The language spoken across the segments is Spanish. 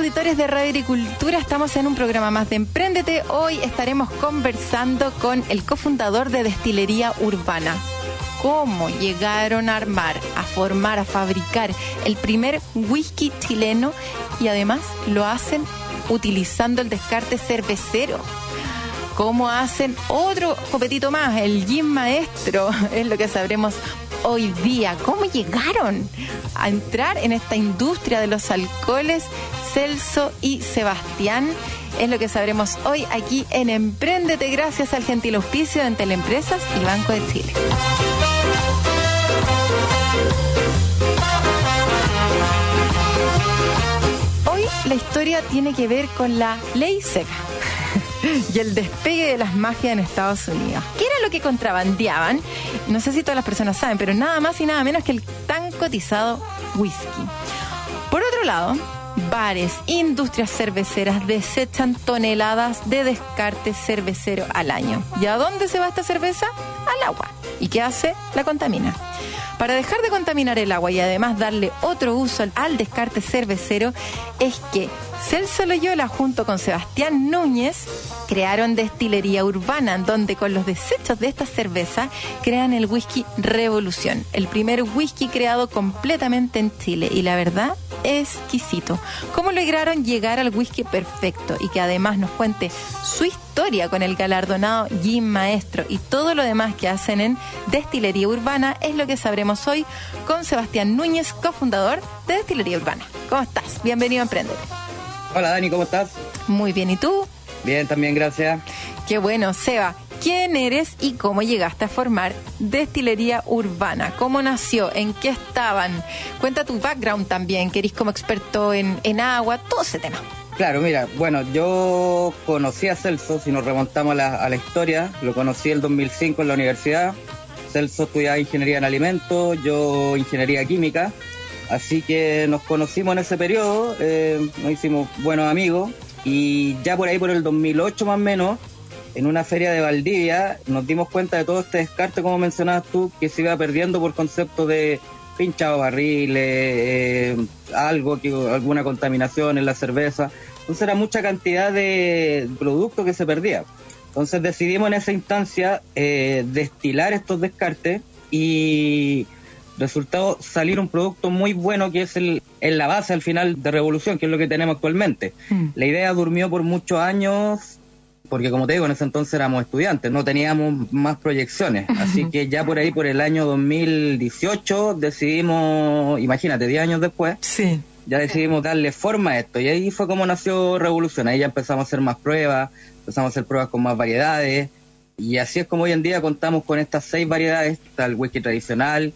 Auditores de Radio Agricultura, estamos en un programa más de Emprendete. Hoy estaremos conversando con el cofundador de Destilería Urbana. Cómo llegaron a armar, a formar, a fabricar el primer whisky chileno y además lo hacen utilizando el descarte cervecero. Cómo hacen otro copetito más, el gin maestro, es lo que sabremos hoy día. ¿Cómo llegaron a entrar en esta industria de los alcoholes Celso y Sebastián? Es lo que sabremos hoy aquí en Emprendete gracias al gentil auspicio de Teleempresas y Banco de Chile. Hoy la historia tiene que ver con la ley seca y el despegue de las mafias en Estados Unidos. ¿Qué era lo que contrabandeaban? No sé si todas las personas saben, pero nada más y nada menos que el tan cotizado whisky. Por otro lado, bares, industrias cerveceras desechan toneladas de descarte cervecero al año. ¿Y a dónde se va esta cerveza? Al agua. ¿Y qué hace? La contamina. Para dejar de contaminar el agua y además darle otro uso al descarte cervecero, es que Celso Loyola junto con Sebastián Núñez crearon Destilería Urbana, donde con los desechos de esta cerveza crean el whisky Revolución, el primer whisky creado completamente en Chile y la verdad exquisito. ¿Cómo lograron llegar al whisky perfecto y que además nos cuente su historia con el galardonado Jim Maestro y todo lo demás que hacen en Destilería Urbana? Es lo que sabremos hoy con Sebastián Núñez, cofundador de Destilería Urbana. ¿Cómo estás? Bienvenido a Emprender. Hola Dani, ¿cómo estás? Muy bien, ¿y tú? Bien, también, gracias. Qué bueno, Seba. ¿Quién eres y cómo llegaste a formar Destilería Urbana? ¿Cómo nació? ¿En qué estaban? Cuenta tu background también, que eres como experto en, en agua, todo ese tema. Claro, mira, bueno, yo conocí a Celso, si nos remontamos a la, a la historia, lo conocí el 2005 en la universidad. Celso estudiaba ingeniería en alimentos, yo ingeniería química. Así que nos conocimos en ese periodo, eh, nos hicimos buenos amigos y ya por ahí por el 2008 más o menos, en una feria de Valdivia, nos dimos cuenta de todo este descarte, como mencionabas tú, que se iba perdiendo por concepto de pinchado barriles, eh, algo, que, alguna contaminación en la cerveza. Entonces era mucha cantidad de productos que se perdía. Entonces decidimos en esa instancia eh, destilar estos descartes y resultado salir un producto muy bueno que es el, en la base al final de Revolución, que es lo que tenemos actualmente. Mm. La idea durmió por muchos años, porque como te digo, en ese entonces éramos estudiantes, no teníamos más proyecciones. Así que ya por ahí, por el año 2018, decidimos, imagínate, 10 años después, sí. ya decidimos darle forma a esto. Y ahí fue como nació Revolución. Ahí ya empezamos a hacer más pruebas, empezamos a hacer pruebas con más variedades. Y así es como hoy en día contamos con estas seis variedades, está el whisky tradicional,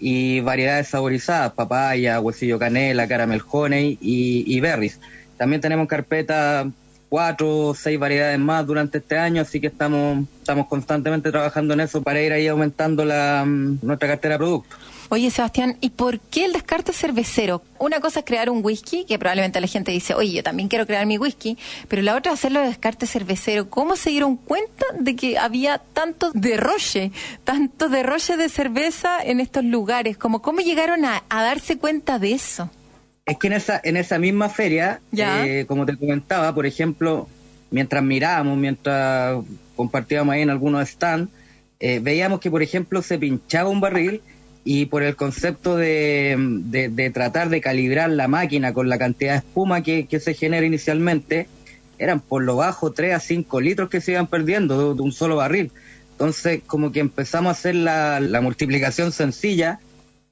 y variedades saborizadas, papaya, huesillo canela, caramel honey y, y berries. También tenemos carpeta cuatro o seis variedades más durante este año, así que estamos, estamos constantemente trabajando en eso para ir ahí aumentando la, nuestra cartera de productos. Oye, Sebastián, ¿y por qué el descarte cervecero? Una cosa es crear un whisky, que probablemente la gente dice, oye, yo también quiero crear mi whisky, pero la otra es hacerlo de descarte cervecero. ¿Cómo se dieron cuenta de que había tanto derroche, tanto derroche de cerveza en estos lugares? ¿Cómo, cómo llegaron a darse cuenta de eso? Es que en esa, en esa misma feria, eh, como te comentaba, por ejemplo, mientras mirábamos, mientras compartíamos ahí en algunos stands, eh, veíamos que, por ejemplo, se pinchaba un barril y por el concepto de, de, tratar de calibrar la máquina con la cantidad de espuma que, que, se genera inicialmente, eran por lo bajo 3 a 5 litros que se iban perdiendo de, de un solo barril. Entonces, como que empezamos a hacer la, la multiplicación sencilla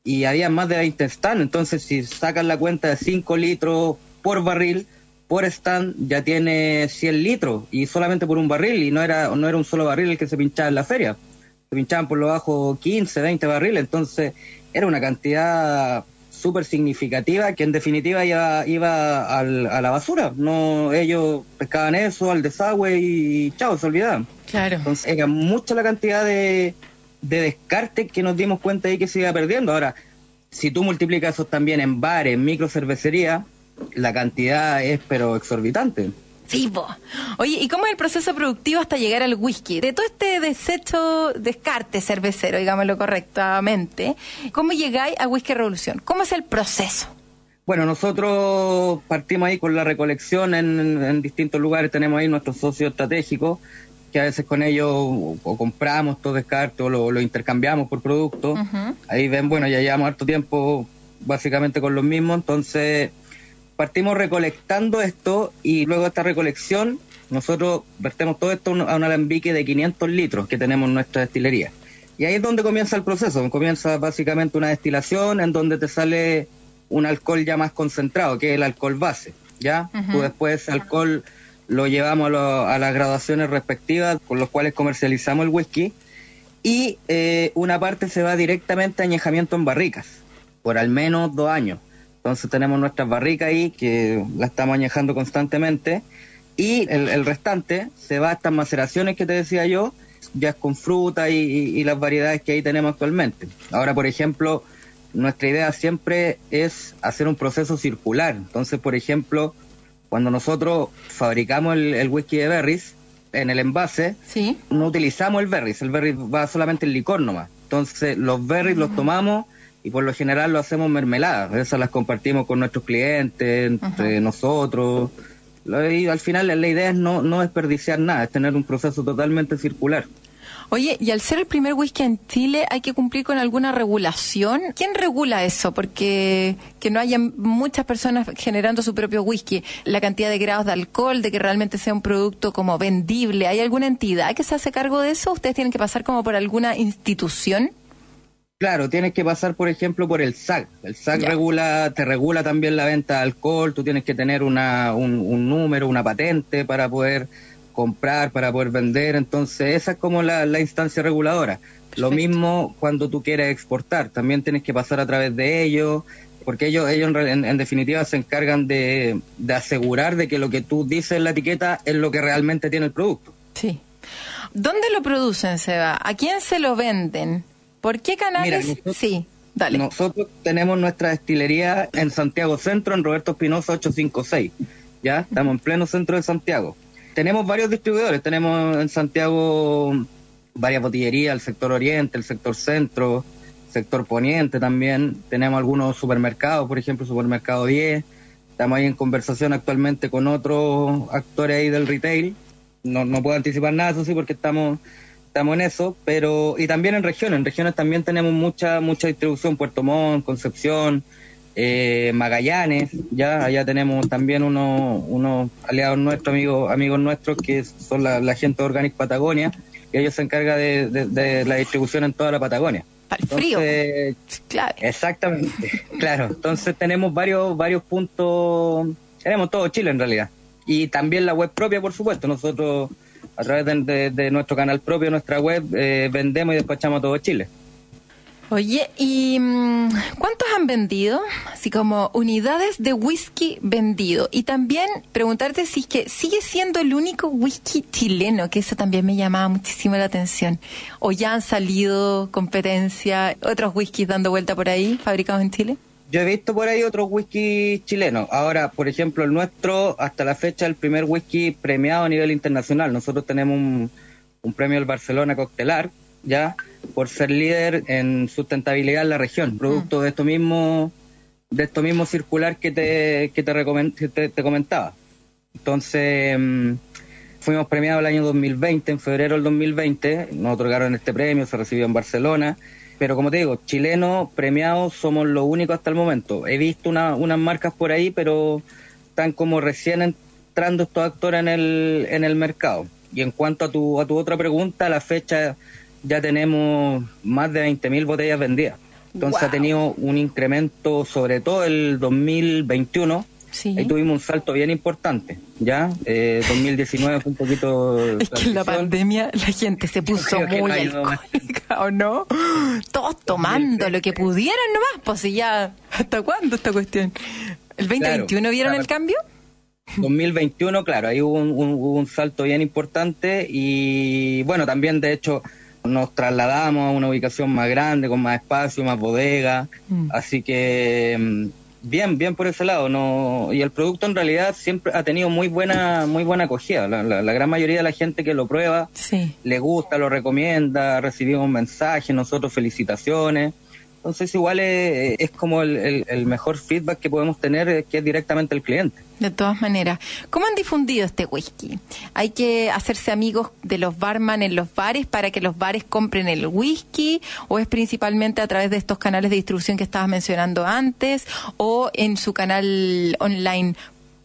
y había más de 20 stands. Entonces, si sacan la cuenta de 5 litros por barril, por stand ya tiene 100 litros y solamente por un barril y no era, no era un solo barril el que se pinchaba en la feria se pinchaban por lo bajo 15, 20 barriles, entonces era una cantidad súper significativa que en definitiva iba, iba a la basura. No, ellos pescaban eso al desagüe y chao, se olvidaban. Claro. Entonces era mucha la cantidad de, de descarte que nos dimos cuenta ahí que se iba perdiendo. Ahora, si tú multiplicas eso también en bares, en micro cervecería, la cantidad es pero exorbitante. Sí, Oye, ¿y cómo es el proceso productivo hasta llegar al whisky? De todo este desecho, descarte cervecero, digámoslo correctamente, ¿cómo llegáis a Whisky Revolución? ¿Cómo es el proceso? Bueno, nosotros partimos ahí con la recolección en, distintos lugares, tenemos ahí nuestros socios estratégicos, que a veces con ellos o, compramos todo descarte o lo, intercambiamos por productos. Ahí ven, bueno, ya llevamos harto tiempo básicamente con los mismos, entonces partimos recolectando esto y luego de esta recolección nosotros vertemos todo esto a un alambique de 500 litros que tenemos en nuestra destilería. Y ahí es donde comienza el proceso, comienza básicamente una destilación en donde te sale un alcohol ya más concentrado, que es el alcohol base, ¿ya? después ese alcohol lo llevamos a, las graduaciones respectivas con los cuales comercializamos el whisky y eh, una parte se va directamente a añejamiento en barricas por al menos dos años. Entonces tenemos nuestras barricas ahí que la estamos añejando constantemente y el, restante se va a estas maceraciones que te decía yo, ya con fruta y, las variedades que ahí tenemos actualmente. Ahora, por ejemplo, nuestra idea siempre es hacer un proceso circular. Entonces, por ejemplo, cuando nosotros fabricamos el, whisky de berries, en el envase, ¿Sí? no utilizamos el berries, el berries va solamente el licor nomás. Entonces, los berries los tomamos y por lo general lo hacemos mermelada. Esas las compartimos con nuestros clientes, entre nosotros. Y al final la idea es no, no desperdiciar nada, es tener un proceso totalmente circular. Oye, y al ser el primer whisky en Chile, ¿hay que cumplir con alguna regulación? ¿Quién regula eso? Porque que no haya muchas personas generando su propio whisky, la cantidad de grados de alcohol, de que realmente sea un producto como vendible. ¿Hay alguna entidad que se hace cargo de eso? ¿Ustedes tienen que pasar como por alguna institución? Claro, tienes que pasar, por ejemplo, por el SAC. El SAC regula, te regula también la venta de alcohol, tú tienes que tener una, un, número, una patente para poder comprar, para poder vender. Entonces, esa es como la, instancia reguladora. Lo mismo cuando tú quieres exportar, también tienes que pasar a través de ellos, porque ellos, ellos en, definitiva se encargan de, de asegurar de que lo que tú dices en la etiqueta es lo que realmente tiene el producto. Sí. ¿Dónde lo producen, Seba? ¿A quién se lo venden? ¿Por qué canales? sí, dale. Nosotros tenemos nuestra destilería en Santiago Centro, en Roberto Espinosa 856. Ya, estamos en pleno centro de Santiago. Tenemos varios distribuidores, tenemos en Santiago varias botillerías, el sector oriente, el sector centro, sector poniente también. Tenemos algunos supermercados, por ejemplo, Supermercado 10. Estamos ahí en conversación actualmente con otros actores ahí del retail. No, no puedo anticipar nada, eso sí, porque estamos estamos en eso, pero y también en regiones, en regiones también tenemos mucha mucha distribución, Puerto Montt, Concepción, eh, Magallanes, ya allá tenemos también unos, unos aliados nuestros, amigos, amigos nuestros que son la, gente de Organic Patagonia, y ellos se encargan de, la distribución en toda la Patagonia. Para el frío. Claro. Exactamente, claro. Entonces tenemos varios, varios puntos, tenemos todo Chile en realidad. Y también la web propia, por supuesto. Nosotros a través de, nuestro canal propio, nuestra web, eh, vendemos y despachamos a todo Chile. Oye, ¿y mm, cuántos han vendido? Así como unidades de whisky vendido. Y también preguntarte si es que sigue siendo el único whisky chileno, que eso también me llamaba muchísimo la atención. O ya han salido competencia, otros whiskies dando vuelta por ahí, fabricados en Chile. Yo he visto por ahí otros whisky chilenos. Ahora, por ejemplo, el nuestro, hasta la fecha, el primer whisky premiado a nivel internacional. Nosotros tenemos un, premio del Barcelona Coctelar, ya, por ser líder en sustentabilidad en la región, producto de esto mismo, de esto mismo circular que te, que te, te, comentaba. Entonces, mm, fuimos premiados el año 2020, en febrero del 2020, nos otorgaron este premio, se recibió en Barcelona pero como te digo, chilenos premiados somos los únicos hasta el momento. He visto unas marcas por ahí, pero están como recién entrando estos actores en el, en el mercado. Y en cuanto a tu, a tu otra pregunta, la fecha ya tenemos más de 20.000 botellas vendidas. Entonces ha tenido un incremento, sobre todo el 2021, Sí. Ahí tuvimos un salto bien importante, ¿ya? 2019 fue un poquito... Es que en la pandemia la gente se puso muy alcohólica, ¿o no? Todos tomando lo que pudieran nomás, pues y ya, ¿hasta cuándo esta cuestión? ¿El 2021 vieron el cambio? 2021, claro, ahí hubo un, salto bien importante y bueno, también de hecho nos trasladamos a una ubicación más grande, con más espacio, más bodega, mm. así que mm, bien, bien por ese lado. no Y el producto en realidad siempre ha tenido muy buena muy buena acogida. La, gran mayoría de la gente que lo prueba le gusta, lo recomienda, recibimos mensajes, nosotros felicitaciones. Entonces igual es, como el, mejor feedback que podemos tener, que es directamente el cliente. De todas maneras, ¿cómo han difundido este whisky? ¿Hay que hacerse amigos de los barman en los bares para que los bares compren el whisky? ¿O es principalmente a través de estos canales de distribución que estabas mencionando antes? ¿O en su canal online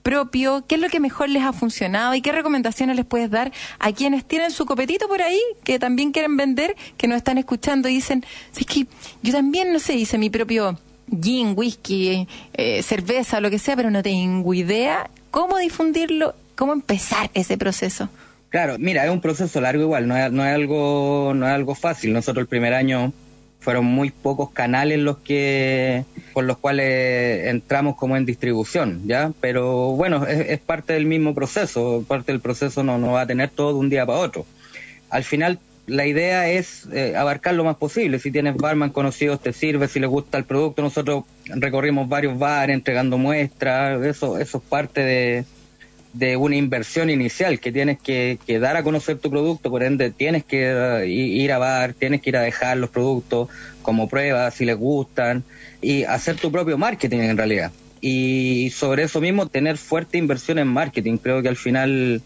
propio, qué es lo que mejor les ha funcionado y qué recomendaciones les puedes dar a quienes tienen su copetito por ahí, que también quieren vender, que nos están escuchando y dicen, es que yo también, no sé, hice mi propio gin, whisky, eh, cerveza, lo que sea, pero no tengo idea cómo difundirlo, cómo empezar ese proceso. Claro, mira, es un proceso largo igual, no es, no es algo no es algo fácil. Nosotros el primer año fueron muy pocos canales los que por los cuales entramos como en distribución, ¿ya? Pero bueno, es, parte del mismo proceso, parte del proceso no, no va a tener todo de un día para otro. Al final la idea es eh, abarcar lo más posible. Si tienes barman conocidos, te sirve. Si les gusta el producto, nosotros recorrimos varios bares entregando muestras. Eso, eso es parte de, de una inversión inicial que tienes que, dar a conocer tu producto, por ende tienes que eh, ir a bar, tienes que ir a dejar los productos como pruebas si les gustan y hacer tu propio marketing en realidad. Y sobre eso mismo tener fuerte inversión en marketing. Creo que al final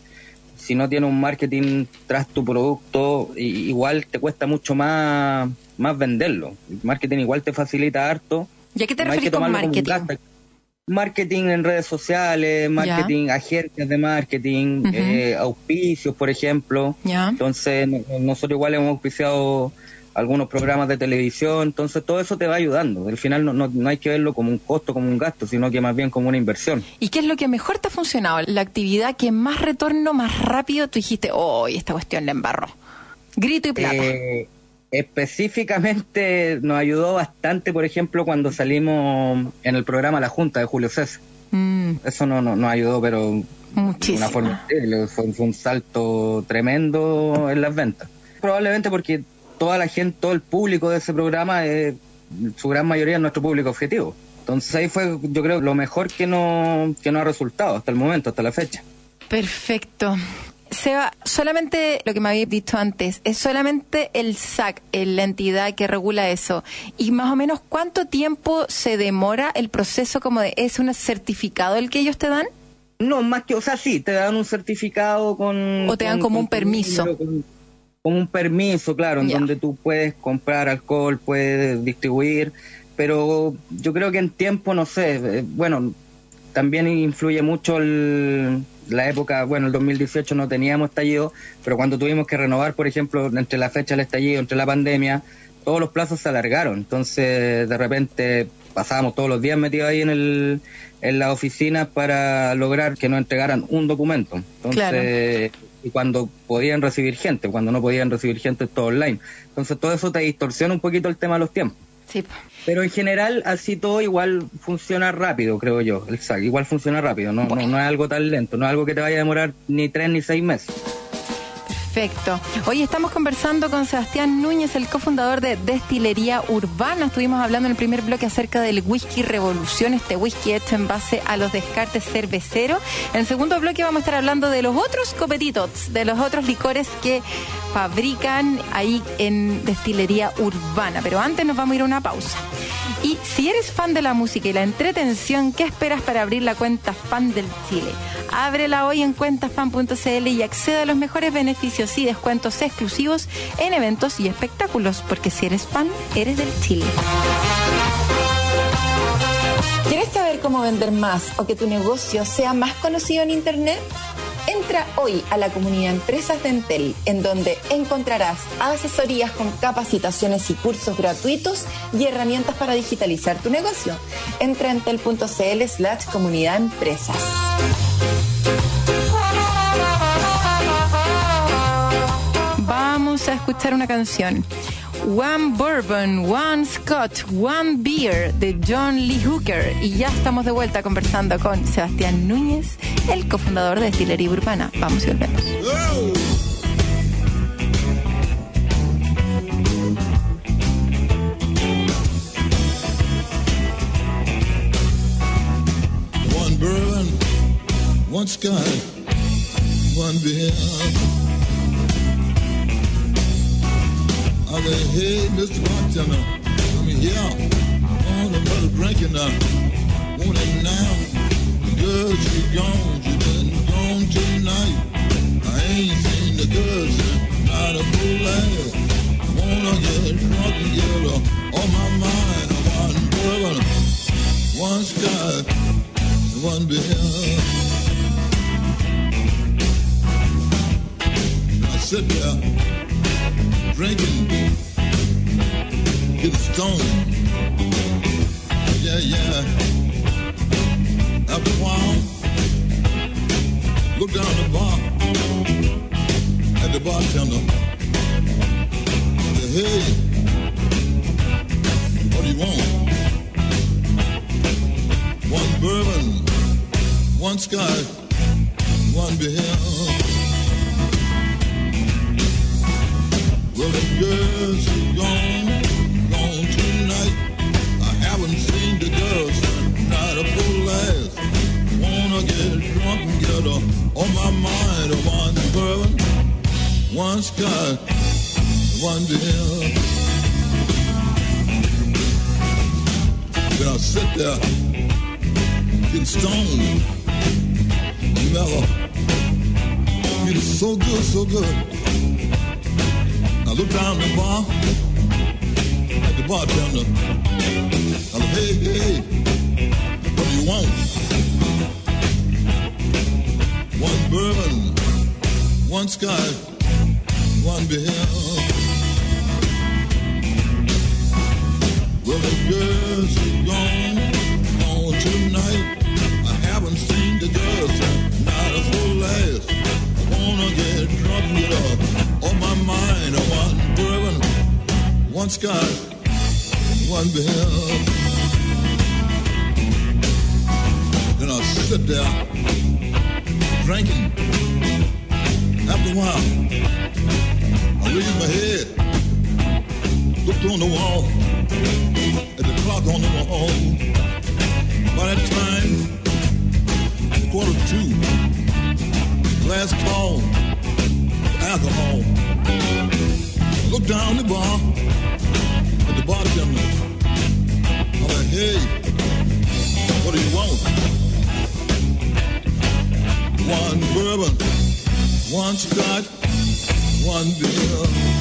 si no tienes un marketing tras tu producto, igual te cuesta mucho más, más venderlo. El marketing igual te facilita harto. ¿Y a qué te refieres con marketing? Marketing en redes sociales, marketing, agencias de marketing, eh, auspicios, por ejemplo. Entonces, nosotros igual hemos auspiciado algunos programas de televisión, entonces todo eso te va ayudando. Al final no, no, hay que verlo como un costo, como un gasto, sino que más bien como una inversión. ¿Y qué es lo que mejor te ha funcionado? La actividad que más retorno, más rápido, tú dijiste, oh, esta cuestión le embarró. Grito y plata. Eh, Específicamente nos ayudó bastante, por ejemplo, cuando salimos en el programa La Junta de Julio César. Mm. Eso no, no, nos ayudó, pero de una forma fue, fue, un salto tremendo en las ventas. Probablemente porque toda la gente, todo el público de ese programa, es, su gran mayoría es nuestro público objetivo. Entonces ahí fue, yo creo, lo mejor que no, que no ha resultado hasta el momento, hasta la fecha. Perfecto. Seba, solamente lo que me habías dicho antes, es solamente el SAC, la entidad que regula eso. ¿Y más o menos cuánto tiempo se demora el proceso como de, es un certificado el que ellos te dan? No, más que, o sea, sí, te dan un certificado con... O te dan como un permiso. como un permiso, claro, en donde tú puedes comprar alcohol, puedes distribuir, pero yo creo que en tiempo, no sé, eh, bueno, también influye mucho el la época, bueno, el 2018 no teníamos estallido, pero cuando tuvimos que renovar, por ejemplo, entre la fecha del estallido, entre la pandemia, todos los plazos se alargaron. Entonces, de repente, pasábamos todos los días metidos ahí en, el, en la oficina para lograr que nos entregaran un documento. Entonces, y cuando podían recibir gente, cuando no podían recibir gente, todo online. Entonces, todo eso te distorsiona un poquito el tema de los tiempos. Sí. Pero en general, así todo igual funciona rápido, creo yo. El SAC igual funciona rápido, no, no, no, es algo tan lento, no es algo que te vaya a demorar ni tres ni seis meses. Perfecto. Hoy estamos conversando con Sebastián Núñez, el cofundador de Destilería Urbana. Estuvimos hablando en el primer bloque acerca del whisky Revolución, este whisky hecho en base a los descartes cerveceros. En el segundo bloque vamos a estar hablando de los otros copetitos, de los otros licores que fabrican ahí en Destilería Urbana. Pero antes nos vamos a ir a una pausa. Y si eres fan de la música y la entretención, ¿qué esperas para abrir la cuenta fan del Chile? Ábrela hoy en cuentafan.cl y accede a los mejores beneficios y descuentos exclusivos en eventos y espectáculos, porque si eres fan, eres del Chile. ¿Quieres saber cómo vender más o que tu negocio sea más conocido en Internet? Entra hoy a la comunidad Empresas de Entel, en donde encontrarás asesorías con capacitaciones y cursos gratuitos y herramientas para digitalizar tu negocio. Entra en entel.cl slash comunidad empresas. Vamos a escuchar una canción. One Bourbon, One Scott, One Beer de John Lee Hooker. Y ya estamos de vuelta conversando con Sebastián Núñez, el cofundador de Destilería Urbana. Vamos y volvemos. One bourbon, one Scott, one beer. I said, hey, Mr. Bartender, I'm here on another drinking now. Want it now? Gone, been gone tonight. I ain't seen the girl since not a ass. Wanna get drunk and get on my mind. One one Scott, one beer. I sit drinking, getting stoned. Yeah, yeah. After a while, look down the bar at the bartender. Say, hey, what do you want? One bourbon, one scotch, one beer. Well, the girls are gone, gone tonight. I haven't seen the girls, not a full last. Get her on oh, my mind. Oh, one bourbon, one scotch, one beer. Then I sit there, getting stoned, mellow. Feeling so good, so good. I look down the bar at the bartender. I look, hey, hey, what do you want? Bourbon, one scotch, one beer. Well, the girls are gone, gone tonight. I haven't seen the girls, not a full last. I wanna get drunk get up on my mind. One bourbon, one scotch, one beer. Then I sit there drinking. After a while, I raised my head, looked on the wall, at the clock on the wall. By that time, quarter to two. Last call, alcohol. I look down the bar at the bartender. I'm like, hey, what do you want? One bourbon, one scotch, one beer.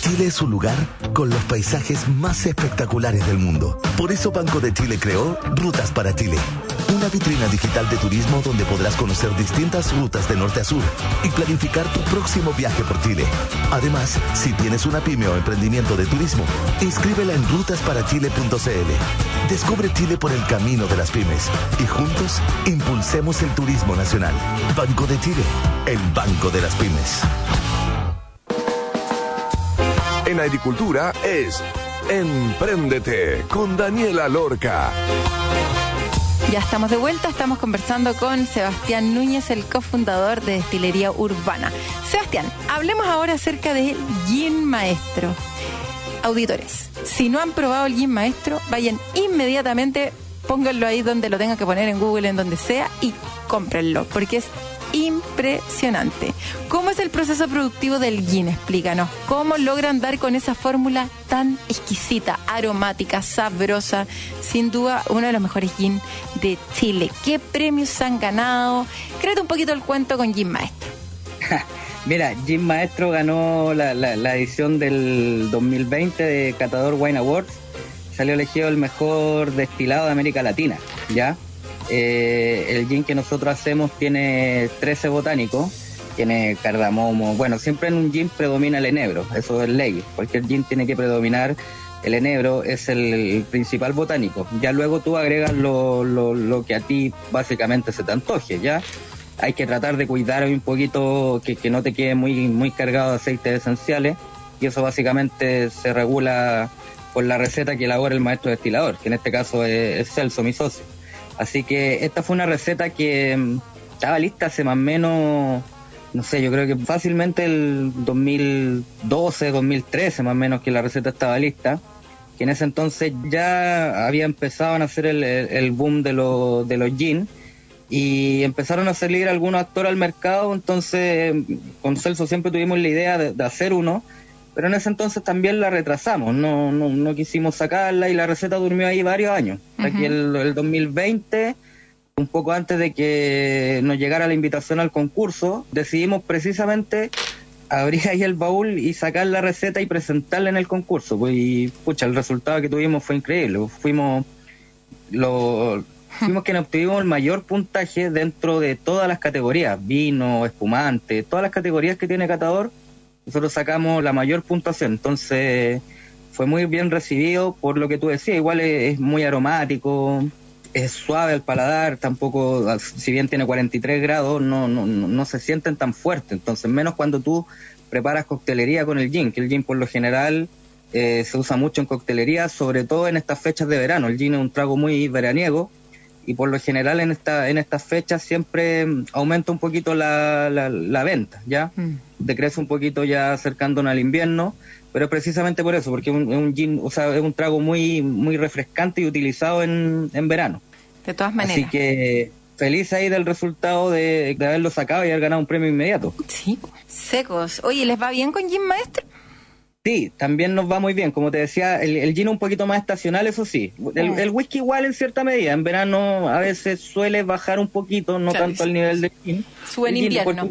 Chile es un lugar con los paisajes más espectaculares del mundo. Por eso Banco de Chile creó Rutas para Chile. Una vitrina digital de turismo donde podrás conocer distintas rutas de norte a sur y planificar tu próximo viaje por Chile. Además, si tienes una pyme o emprendimiento de turismo, inscríbela en rutasparachile.cl. Descubre Chile por el camino de las pymes y juntos impulsemos el turismo nacional. Banco de Chile, el banco de las pymes. En agricultura es Empréndete con Daniela Lorca. Ya estamos de vuelta, estamos conversando con Sebastián Núñez, el cofundador de Destilería Urbana. Sebastián, hablemos ahora acerca del gin maestro. auditores, si no han probado el gin maestro, vayan inmediatamente, pónganlo ahí donde lo tengan que poner en Google, en donde sea, y cómprenlo, porque es impresionante. ¿Cómo es el proceso productivo del gin? Explícanos. ¿Cómo logran dar con esa fórmula tan exquisita, aromática, sabrosa? Sin duda, uno de los mejores gin de Chile. ¿Qué premios han ganado? Créete un poquito el cuento con Gin Maestro. Mira, Gin Maestro ganó la, la edición del 2020 de Catador Wine Awards. Salió elegido el mejor destilado de América Latina, ¿ya? Eh, el gin que nosotros hacemos tiene 13 botánicos, tiene cardamomo. Bueno, siempre en un gin predomina el enebro, eso es ley. Cualquier gin tiene que predominar el enebro, es el, principal botánico. Ya luego tú agregas lo, lo, que a ti básicamente se te antoje, ¿ya? Hay que tratar de cuidar un poquito que, que no te quede muy, muy cargado de aceites esenciales y eso básicamente se regula por la receta que elabora el maestro destilador, que en este caso es, es Celso, mi socio. Así que esta fue una receta que mm, estaba lista hace más o menos, no sé, yo creo que fácilmente el 2012, 2013 más o menos que la receta estaba lista. Que en ese entonces ya había empezado a hacer el, boom de, de los jeans y empezaron a salir algunos actores al mercado, entonces con Celso siempre tuvimos la idea de hacer uno pero en ese entonces también la retrasamos, no, no, no quisimos sacarla y la receta durmió ahí varios años. Aquí el, el 2020, un poco antes de que nos llegara la invitación al concurso, decidimos precisamente abrir ahí el baúl y sacar la receta y presentarla en el concurso. Pues, y pucha, el resultado que tuvimos fue increíble. Fuimos lo, fuimos quienes obtuvimos el mayor puntaje dentro de todas las categorías, vino, espumante, todas las categorías que tiene Catador nosotros sacamos la mayor puntuación, entonces fue muy bien recibido por lo que tú decías, igual es, muy aromático, es suave al paladar, tampoco, si bien tiene 43 grados, no, no, no se sienten tan fuertes, entonces menos cuando tú preparas coctelería con el gin, que el gin por lo general eh, se usa mucho en coctelería, sobre todo en estas fechas de verano, el gin es un trago muy veraniego, y por lo general en esta en estas fechas siempre mm, aumenta un poquito la, la, venta, ¿ya? Mm. Decrece un poquito ya acercándonos al invierno, pero es precisamente por eso, porque es un, gin, o sea, es un trago muy muy refrescante y utilizado en, en verano. De todas maneras. Así que feliz ahí del resultado de, de haberlo sacado y haber ganado un premio inmediato. Sí, secos. Oye, ¿les va bien con Gin Maestro? Sí, también nos va muy bien. Como te decía, el, el gin un poquito más estacional, eso sí. El, ah. whisky igual en cierta medida. En verano a veces suele bajar un poquito, no tanto al nivel de gin. Sube en invierno.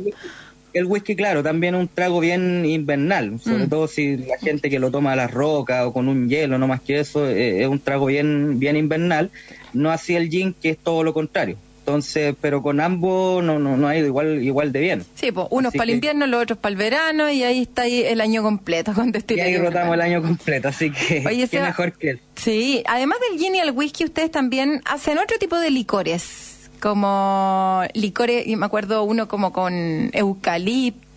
El whisky, claro, también un trago bien invernal, sobre mm. todo si la gente que lo toma a las rocas o con un hielo, no más que eso, eh, es un trago bien, bien invernal. No así el gin, que es todo lo contrario. Entonces, pero con ambos no, no, no ha ido igual, igual de bien. Sí, pues unos para el invierno, los otros para el verano y ahí está ahí el año completo con Y ahí rotamos el año completo, así que Oye, qué mejor que él. Sí, además del gin y el whisky, ustedes también hacen otro tipo de licores, como licores, y me acuerdo uno como con eucalipto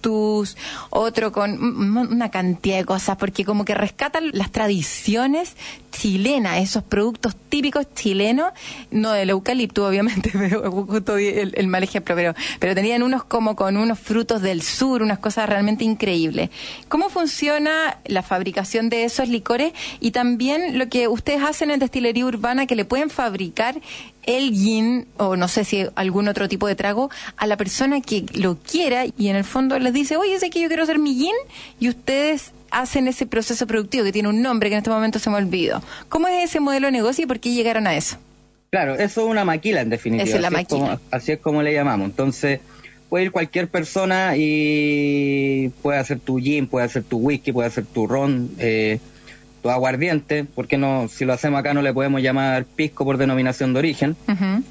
otro con una cantidad de cosas, porque como que rescatan las tradiciones chilenas, esos productos típicos chilenos, no del eucalipto, obviamente, justo el, el, mal ejemplo, pero, pero tenían unos como con unos frutos del sur, unas cosas realmente increíbles. ¿Cómo funciona la fabricación de esos licores y también lo que ustedes hacen en destilería urbana que le pueden fabricar el gin o no sé si algún otro tipo de trago a la persona que lo quiera y en el fondo les dice, oye, sé que yo quiero hacer mi gin y ustedes hacen ese proceso productivo que tiene un nombre que en este momento se me olvidó. ¿Cómo es ese modelo de negocio y por qué llegaron a eso? Claro, eso es una maquila en definitiva. es así, Es como, así es como le llamamos. Entonces, puede ir cualquier persona y puede hacer tu gin, puede hacer tu whisky, puede hacer tu ron. Eh, tu aguardiente, porque no, si lo hacemos acá no le podemos llamar pisco por denominación de origen.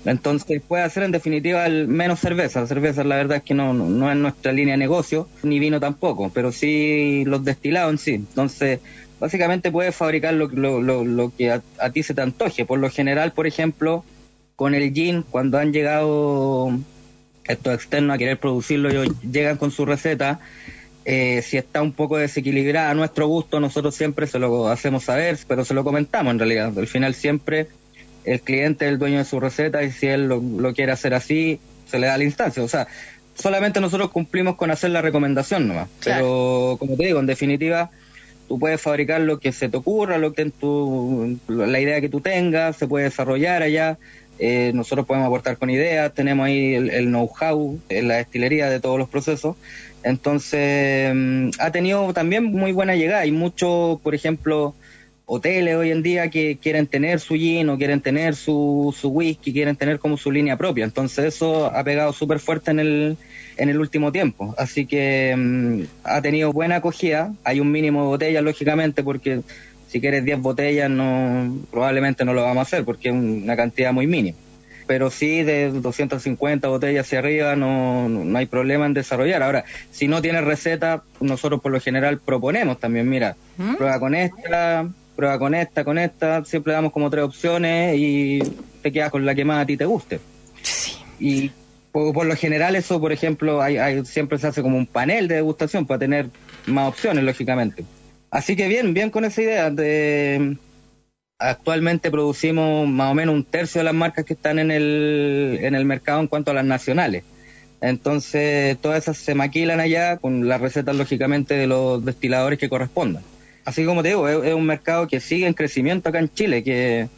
Entonces puede hacer en definitiva el menos cerveza. Cerveza la verdad es que no, no, es nuestra línea de negocio, ni vino tampoco, pero sí los destilados en sí. Entonces, básicamente puedes fabricar lo, lo, lo, que a, a, ti se te antoje. Por lo general, por ejemplo, con el gin, cuando han llegado estos externos a querer producirlo, ellos llegan con su receta eh, si está un poco desequilibrada a nuestro gusto, nosotros siempre se lo hacemos saber, pero se lo comentamos en realidad. Al final siempre el cliente es el dueño de su receta y si él lo, quiere hacer así, se le da la instancia. O sea, solamente nosotros cumplimos con hacer la recomendación nomás. Pero como te digo, en definitiva, tú puedes fabricar lo que se te ocurra, lo que en tu, la idea que tú tengas, se puede desarrollar allá. Eh, nosotros podemos aportar con ideas, tenemos ahí el, el know-how en la destilería de todos los procesos. Entonces, mm, ha tenido también muy buena llegada. Hay muchos, por ejemplo, hoteles hoy en día que quieren tener su gin o quieren tener su, su whisky, quieren tener como su línea propia. Entonces, eso ha pegado súper fuerte en el, en el último tiempo. Así que mm, ha tenido buena acogida. Hay un mínimo de botellas, lógicamente, porque si quieres 10 botellas, no probablemente no lo vamos a hacer porque es una cantidad muy mínima pero sí de 250 botellas hacia arriba no, no hay problema en desarrollar. Ahora, si no tienes receta, nosotros por lo general proponemos también, mira, ¿Mm? prueba con esta, prueba con esta, con esta, siempre damos como tres opciones y te quedas con la que más a ti te guste. Sí. Y por, por lo general eso, por ejemplo, hay, hay, siempre se hace como un panel de degustación para tener más opciones, lógicamente. Así que bien, bien con esa idea de actualmente producimos más o menos un tercio de las marcas que están en el, en el mercado en cuanto a las nacionales. Entonces, todas esas se maquilan allá con las recetas, lógicamente, de los destiladores que correspondan. Así como te digo, es, es un mercado que sigue en crecimiento acá en Chile, que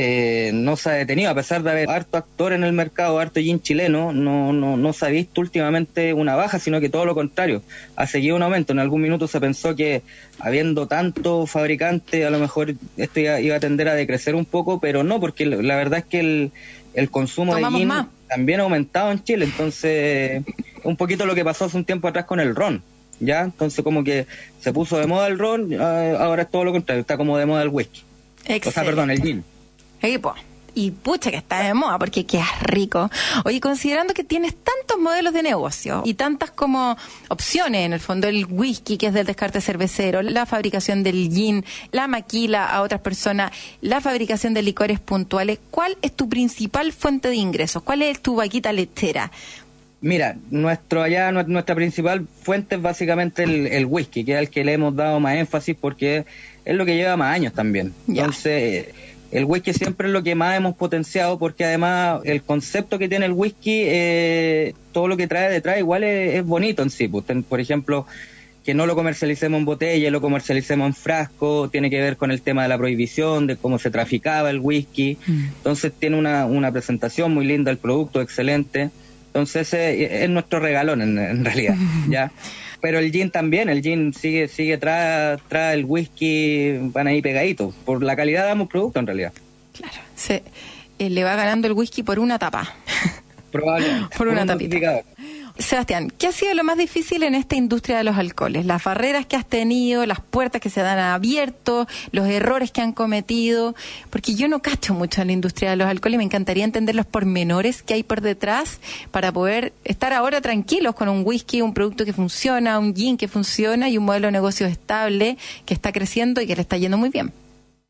eh, no se ha detenido, a pesar de haber harto actor en el mercado, harto gin chileno, no, no, no se ha visto últimamente una baja, sino que todo lo contrario, ha seguido un aumento. En algún minuto se pensó que habiendo tanto fabricante, a lo mejor esto iba, iba a tender a decrecer un poco, pero no, porque la verdad es que el, el consumo Tomamos de gin más. también ha aumentado en Chile, entonces un poquito lo que pasó hace un tiempo atrás con el ron. ¿Ya? Entonces como que se puso de moda el ron, eh, ahora es todo lo contrario, está como de moda el whisky. O sea, perdón, el gin. Y, pucha que está de moda porque qué rico. Oye, considerando que tienes tantos modelos de negocio y tantas como opciones, en el fondo el whisky, que es del descarte cervecero, la fabricación del gin, la maquila a otras personas, la fabricación de licores puntuales, ¿cuál es tu principal fuente de ingresos? ¿Cuál es tu vaquita lechera? Mira, nuestro allá nu- nuestra principal fuente es básicamente el, el whisky, que es el que le hemos dado más énfasis porque es lo que lleva más años también. Ya. Entonces, el whisky siempre es lo que más hemos potenciado porque además el concepto que tiene el whisky, eh, todo lo que trae detrás igual es, es bonito en sí. pues. Ten- Por ejemplo, que no lo comercialicemos en botella, lo comercialicemos en frasco, tiene que ver con el tema de la prohibición, de cómo se traficaba el whisky. Entonces tiene una, una presentación muy linda el producto, excelente. Entonces ese es nuestro regalón en, en realidad, ¿ya? Pero el gin también, el gin sigue sigue tras tras el whisky, van ahí pegaditos. Por la calidad damos producto en realidad. Claro. Se, eh, le va ganando el whisky por una tapa. Probablemente. Por una un tapita. Sebastián, ¿qué ha sido lo más difícil en esta industria de los alcoholes? Las barreras que has tenido, las puertas que se dan abierto, los errores que han cometido, porque yo no cacho mucho en la industria de los alcoholes, me encantaría entender los pormenores que hay por detrás para poder estar ahora tranquilos con un whisky, un producto que funciona, un gin que funciona y un modelo de negocio estable que está creciendo y que le está yendo muy bien.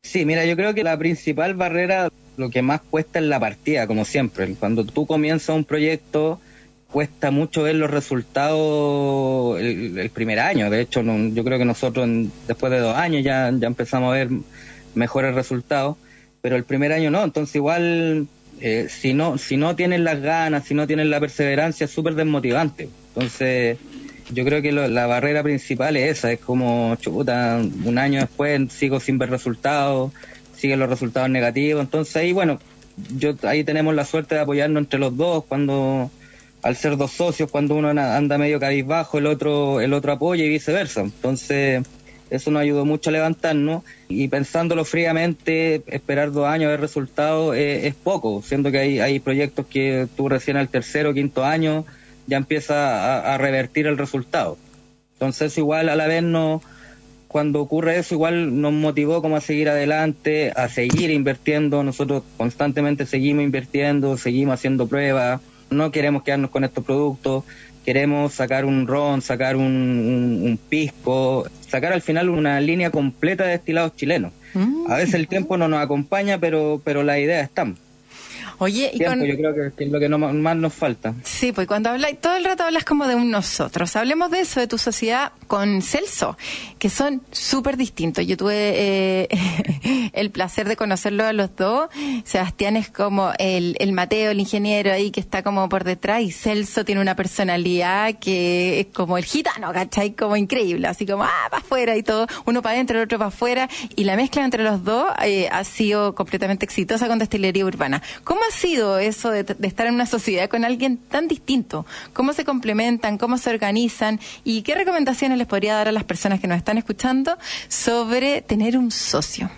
Sí, mira, yo creo que la principal barrera, lo que más cuesta es la partida, como siempre. Cuando tú comienzas un proyecto, cuesta mucho ver los resultados el, primer año. De hecho, no- yo creo que nosotros en- después de dos años ya, ya empezamos a ver mejores resultados, pero el primer año no. Entonces igual, eh, si no si no tienen las ganas, si no tienen la perseverancia, es súper desmotivante. Entonces, yo creo que lo- la barrera principal es esa, es como, chuta, un año después sigo sin ver resultados, siguen los resultados negativos, entonces ahí, bueno, yo ahí tenemos la suerte de apoyarnos entre los dos cuando al ser dos socios cuando uno anda medio cabizbajo el otro el otro apoya y viceversa. Entonces eso nos ayudó mucho a levantarnos y pensándolo fríamente esperar dos años a ver resultados eh, es poco siendo que hay hay proyectos que tú recién al tercero o quinto año ya empieza a, a revertir el resultado. Entonces igual a la vez no cuando ocurre eso igual nos motivó como a seguir adelante, a seguir invirtiendo, nosotros constantemente seguimos invirtiendo, seguimos haciendo pruebas, no queremos quedarnos con estos productos, queremos sacar un ron, sacar un, un- un pisco, sacar al final una línea completa de destilados chilenos. A veces el tiempo no nos acompaña, pero, pero las ideas están. Oye, y Tiempo, con... yo creo que, que es lo que no- más nos falta. Sí, pues cuando hablas, todo el rato hablas como de un nosotros. Hablemos de eso, de tu sociedad con Celso, que son súper distintos. Yo tuve eh, el placer de conocerlo a los dos. Sebastián es como el, el Mateo, el ingeniero ahí que está como por detrás, y Celso tiene una personalidad que es como el gitano, ¿cachai? Como increíble, así como, ah, para afuera y todo, uno para adentro, el otro para afuera, y la mezcla entre los dos eh, ha sido completamente exitosa con Destilería Urbana. ¿Cómo sido eso de, estar en una sociedad con alguien tan distinto? ¿Cómo se complementan? ¿Cómo se organizan? ¿Y qué recomendaciones les podría dar a las personas que nos están escuchando sobre tener un socio?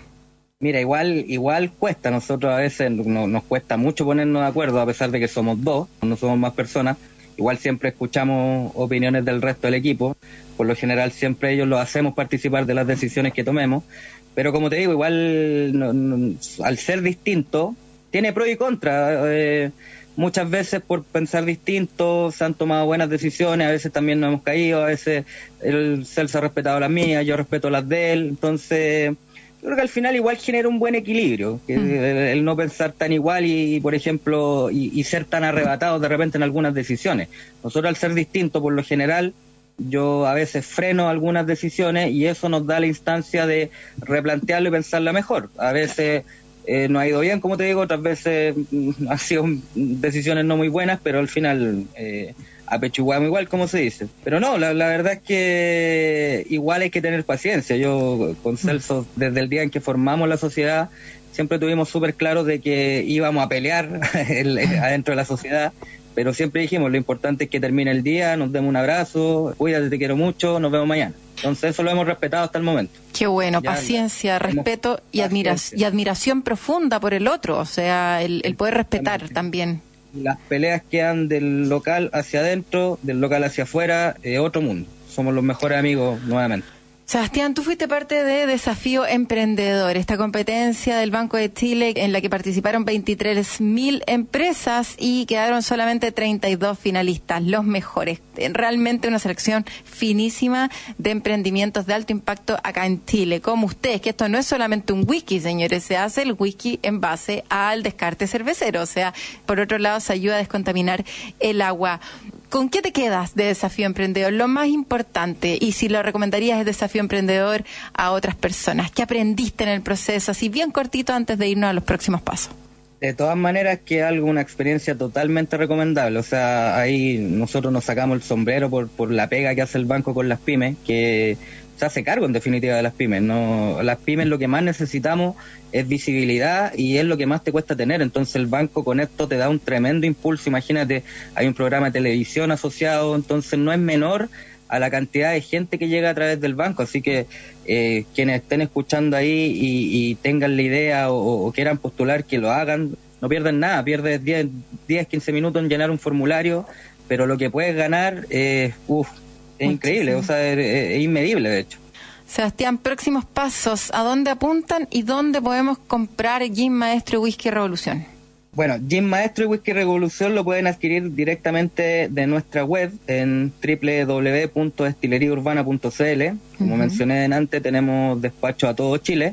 Mira, igual igual cuesta, nosotros a veces no- nos cuesta mucho ponernos de acuerdo, a pesar de que somos dos, no somos más personas. Igual siempre escuchamos opiniones del resto del equipo, por lo general siempre ellos los hacemos participar de las decisiones que tomemos, pero como te digo, igual al ser distinto, tiene pro y contra. eh, muchas veces por pensar distinto se han tomado buenas decisiones, a veces también nos hemos caído, a veces el Celso ha respetado las mías, yo respeto las de él, entonces yo creo que al final igual genera un buen equilibrio, que el, el no pensar tan igual y, por ejemplo, y, y ser tan arrebatados de repente en algunas decisiones. Nosotros al ser distintos, por lo general, yo a veces freno algunas decisiones y eso nos da la instancia de replantearlo y pensarla mejor. A veces eh, no ha ido bien, como te digo, otras veces mm, han sido mm, decisiones no muy buenas, pero al final eh, apechugamos igual, como se dice. Pero no, la, la verdad es que igual hay que tener paciencia. Yo con Celso, desde el día en que formamos la sociedad, siempre tuvimos súper claro de que íbamos a pelear el- adentro de la sociedad. Pero siempre dijimos, lo importante es que termine el día, nos demos un abrazo, cuídate, te quiero mucho, nos vemos mañana. Entonces eso lo hemos respetado hasta el momento. Qué bueno, Ya, paciencia, hemos- respeto y, admira- y admiración profunda por el otro, o sea, el, el poder respetar también. las peleas quedan del local hacia adentro, del local hacia afuera, eh, otro mundo. Somos los mejores amigos nuevamente. Sebastián, tú fuiste parte de Desafío Emprendedor, esta competencia del Banco de Chile en la que participaron 23 mil empresas y quedaron solamente 32 finalistas, los mejores. Realmente una selección finísima de emprendimientos de alto impacto acá en Chile, como ustedes, que esto no es solamente un whisky, señores, se hace el whisky en base al descarte cervecero, o sea, por otro lado se ayuda a descontaminar el agua. ¿Con qué te quedas de Desafío Emprendedor? Lo más importante, y si lo recomendarías es Desafío Emprendedor a otras personas. ¿Qué aprendiste en el proceso? Así bien cortito antes de irnos a los próximos pasos. De todas maneras, que es algo, una experiencia totalmente recomendable. O sea, ahí nosotros nos sacamos el sombrero por, por la pega que hace el banco con las pymes, que se hace cargo en definitiva de las pymes. No, las pymes lo que más necesitamos es visibilidad y es lo que más te cuesta tener. Entonces el banco con esto te da un tremendo impulso. Imagínate, hay un programa de televisión asociado, entonces no es menor a la cantidad de gente que llega a través del banco. Así que eh, quienes estén escuchando ahí y, y tengan la idea o, quieran postular, que lo hagan. No pierden nada, pierdes 10, 10, 15 minutos en llenar un formulario, pero lo que puedes ganar es, uf, es increíble, o sea, es, es inmedible de hecho. Sebastián, próximos pasos, ¿a dónde apuntan y dónde podemos comprar Gin Maestro y Whisky Revolución? Bueno, Gin Maestro y Whisky Revolución lo pueden adquirir directamente de nuestra web en www.destileriaurbana.cl. Como mencioné antes, tenemos despacho a todo Chile,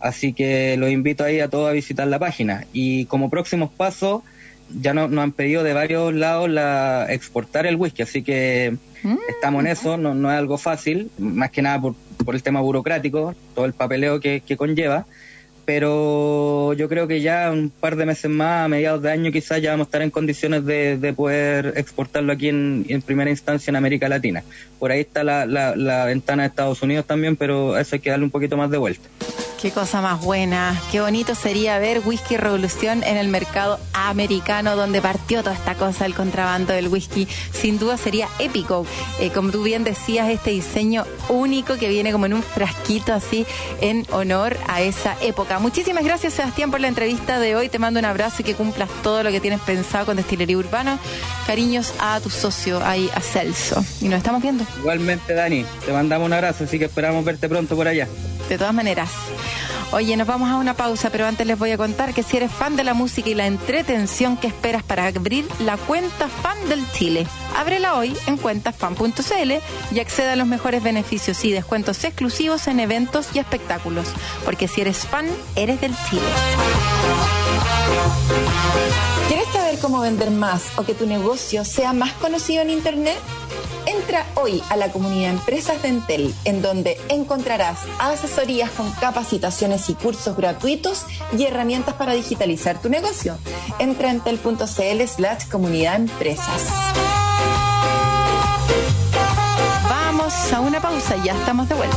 así que los invito ahí a todos a visitar la página. Y como próximos pasos, ya no- nos han pedido de varios lados la exportar el whisky, así que Mm. estamos en eso, no, no es algo fácil, más que nada por, por el tema burocrático, todo el papeleo que, que conlleva, pero yo creo que ya un par de meses más, a mediados de año quizás ya vamos a estar en condiciones de, de poder exportarlo aquí en, en primera instancia en América Latina. Por ahí está la, la, la ventana de Estados Unidos también, pero a eso hay que darle un poquito más de vuelta. Qué cosa más buena. Qué bonito sería ver Whisky Revolución en el mercado americano donde partió toda esta cosa del contrabando del whisky. Sin duda sería épico. Eh, como tú bien decías, este diseño único que viene como en un frasquito así en honor a esa época. Muchísimas gracias Sebastián por la entrevista de hoy. Te mando un abrazo y que cumplas todo lo que tienes pensado con Destilería Urbana. Cariños a tu socio ahí, a Celso. Y nos estamos viendo. Igualmente, Dani, te mandamos un abrazo, así que esperamos verte pronto por allá. De todas maneras. Oye, nos vamos a una pausa, pero antes les voy a contar que si eres fan de la música y la entretención que esperas para abrir la cuenta fan del Chile, ábrela hoy en cuentafan.cl y accede a los mejores beneficios y descuentos exclusivos en eventos y espectáculos, porque si eres fan, eres del Chile. ¿Quieres saber cómo vender más o que tu negocio sea más conocido en Internet? Entra hoy a la comunidad Empresas de Entel, en donde encontrarás asesorías con capacitaciones y cursos gratuitos y herramientas para digitalizar tu negocio. Entra en entel.cl slash comunidad empresas. Vamos a una pausa, ya estamos de vuelta.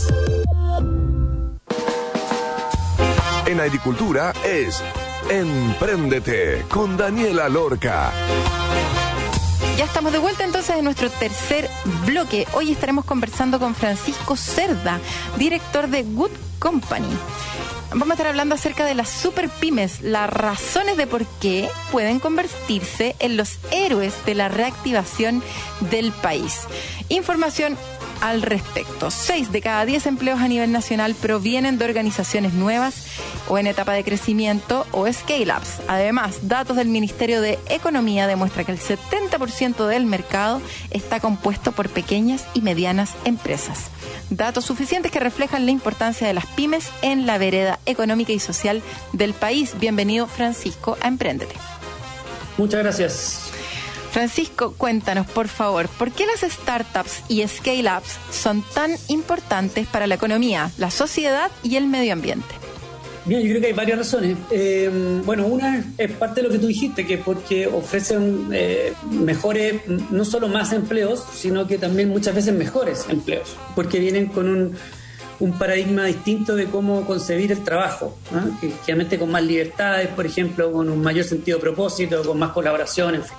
En agricultura es Empréndete con Daniela Lorca. Ya estamos de vuelta entonces en nuestro tercer bloque. Hoy estaremos conversando con Francisco Cerda, director de Good Company. Vamos a estar hablando acerca de las super pymes, las razones de por qué pueden convertirse en los héroes de la reactivación del país. Información al respecto. Seis de cada diez empleos a nivel nacional provienen de organizaciones nuevas o en etapa de crecimiento o scale-ups. Además, datos del Ministerio de Economía demuestran que el 70% del mercado está compuesto por pequeñas y medianas empresas. Datos suficientes que reflejan la importancia de las pymes en la vereda económica y social del país. Bienvenido, Francisco, a Emprendete. Muchas gracias. Francisco, cuéntanos, por favor, ¿por qué las startups y scale-ups son tan importantes para la economía, la sociedad y el medio ambiente? Bien, yo creo que hay varias razones. Eh, bueno, una es parte de lo que tú dijiste, que porque ofrecen eh, mejores, no solo más empleos, sino que también muchas veces mejores empleos, porque vienen con un, un paradigma distinto de cómo concebir el trabajo, que realmente con más libertades, por ejemplo, con un mayor sentido de propósito, con más colaboración, en fin.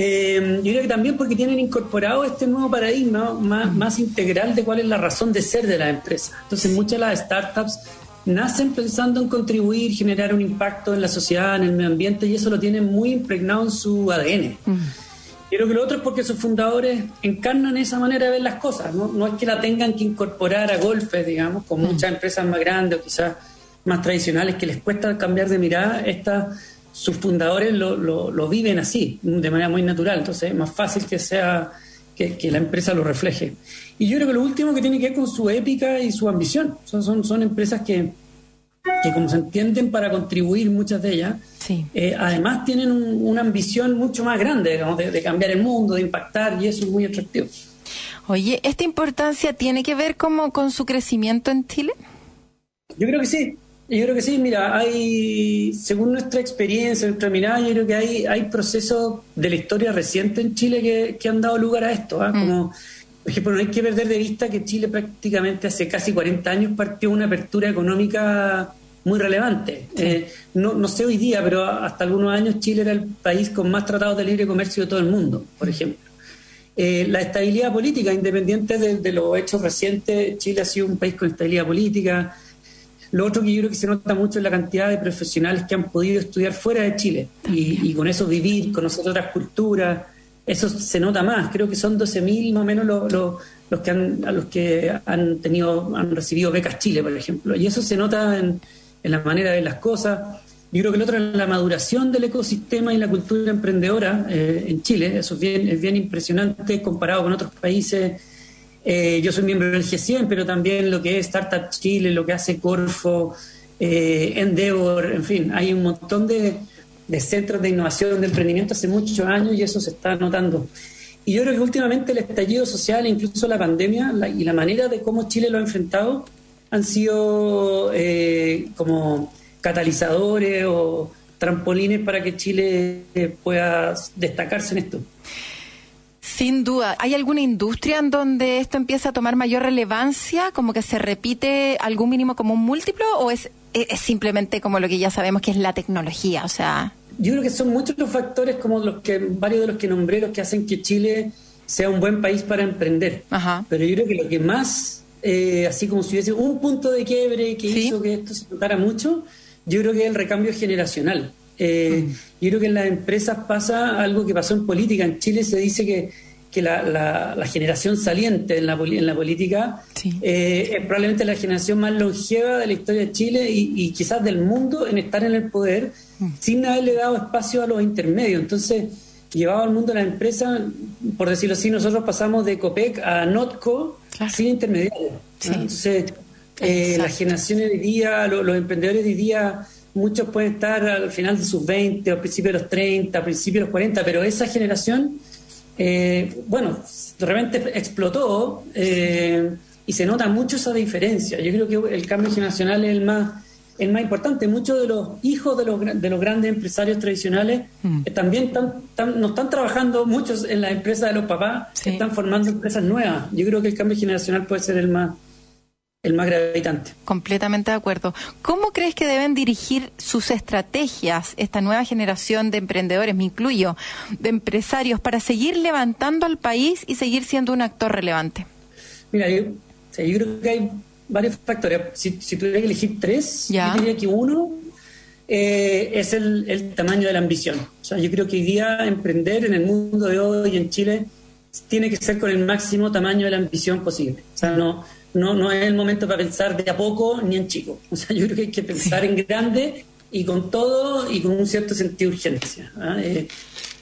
Eh, yo creo que también porque tienen incorporado este nuevo paradigma más, más integral de cuál es la razón de ser de la empresa. Entonces, muchas de las startups nacen pensando en contribuir, generar un impacto en la sociedad, en el medio ambiente, y eso lo tienen muy impregnado en su ADN. Creo que lo otro es porque sus fundadores encarnan esa manera de ver las cosas, no, no es que la tengan que incorporar a golpes, digamos, con muchas empresas más grandes o quizás más tradicionales que les cuesta cambiar de mirada, esta sus fundadores lo, lo, lo, viven así, de manera muy natural, entonces es más fácil que sea que, que, la empresa lo refleje. Y yo creo que lo último que tiene que ver con su épica y su ambición, son, son, son empresas que, que como se entienden para contribuir muchas de ellas, sí. eh, además tienen un, una ambición mucho más grande, digamos, de, de cambiar el mundo, de impactar, y eso es muy atractivo. Oye, ¿esta importancia tiene que ver como con su crecimiento en Chile? Yo creo que sí, yo creo que sí, mira, hay, según nuestra experiencia, nuestra mirada, yo creo que hay, hay procesos de la historia reciente en Chile que, que han dado lugar a esto. ¿eh? Como, por ejemplo, no hay que perder de vista que Chile prácticamente hace casi 40 años partió una apertura económica muy relevante. Sí. Eh, no, no sé hoy día, pero hasta algunos años Chile era el país con más tratados de libre comercio de todo el mundo, por ejemplo. Eh, la estabilidad política, independiente de, de los hechos recientes, Chile ha sido un país con estabilidad política lo otro que yo creo que se nota mucho es la cantidad de profesionales que han podido estudiar fuera de Chile y, con eso vivir, conocer otras culturas. Eso se nota más. Creo que son 12.000 más o menos los, los, los, que han, a los que han tenido, han recibido becas Chile, por ejemplo. Y eso se nota en, en la manera de las cosas. Yo creo que el otro es la maduración del ecosistema y la cultura emprendedora eh, en Chile. Eso es bien, es bien impresionante comparado con otros países eh, yo soy miembro del G100, pero también lo que es Startup Chile, lo que hace Corfo, eh, Endeavor, en fin, hay un montón de, de, centros de innovación, de emprendimiento hace muchos años y eso se está notando. Y yo creo que últimamente el estallido social, incluso la pandemia y la manera de cómo Chile lo ha enfrentado han sido eh, como catalizadores o trampolines para que Chile eh, pueda destacarse en esto. Sin duda. ¿Hay alguna industria en donde esto empieza a tomar mayor relevancia, como que se repite algún mínimo como un múltiplo, o es, es simplemente como lo que ya sabemos que es la tecnología? O sea. Yo creo que son muchos los factores, como los que varios de los que nombré, los que hacen que Chile sea un buen país para emprender. Pero yo creo que lo que más, eh, así como si hubiese un punto de quiebre que hizo que esto se notara mucho, yo creo que es el recambio generacional. Eh, mm. Yo creo que en las empresas pasa algo que pasó en política. En Chile se dice que, la, generación saliente en la, en la política eh, es probablemente la generación más longeva de la historia de Chile y, quizás del mundo en estar en el poder mm. sin haberle dado espacio a los intermedios. Entonces, llevaba al mundo la empresa, por decirlo así, nosotros pasamos de COPEC a NOTCO sin intermediarios. Entonces, eh, las generaciones de día, los emprendedores de día muchos pueden estar al final de sus 20, al principio de los 30, al principio de los 40, pero esa generación, eh, bueno, de repente explotó eh, y se nota mucho esa diferencia. Yo creo que el cambio generacional es el más, el más importante. Muchos de los hijos de los, de los grandes empresarios tradicionales mm. eh, también están, no están trabajando, muchos en las empresas de los papás, están formando empresas nuevas. Yo creo que el cambio generacional puede ser el más el más gravitante. Completamente de acuerdo. ¿Cómo crees que deben dirigir sus estrategias esta nueva generación de emprendedores, me incluyo, de empresarios, para seguir levantando al país y seguir siendo un actor relevante? Mira, yo, creo que hay varios factores. Si, tuviera que elegir tres, yo diría que uno eh, es el, el, tamaño de la ambición. O sea, yo creo que hoy día emprender en el mundo de hoy en Chile tiene que ser con el máximo tamaño de la ambición posible. O sea, no no, no es el momento para pensar de a poco ni en chico. O sea, yo creo que hay que pensar en grande y con todo y con un cierto sentido de urgencia. ¿ah? Eh,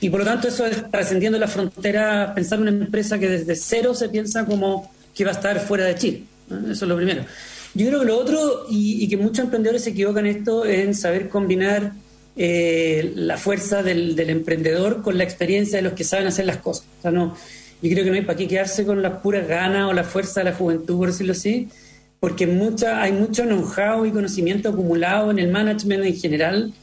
y por lo tanto eso es trascendiendo la frontera, pensar una empresa que desde cero se piensa como que va a estar fuera de Chile. ¿ah? Eso es lo primero. Yo creo que lo otro, y, que muchos emprendedores se equivocan esto, es en saber combinar eh, la fuerza del, del, emprendedor con la experiencia de los que saben hacer las cosas. O sea, no, yo creo que no hay para qué quedarse con las puras ganas o la fuerza de la juventud, por decirlo así, porque mucha, hay mucho know-how y conocimiento acumulado en el management en general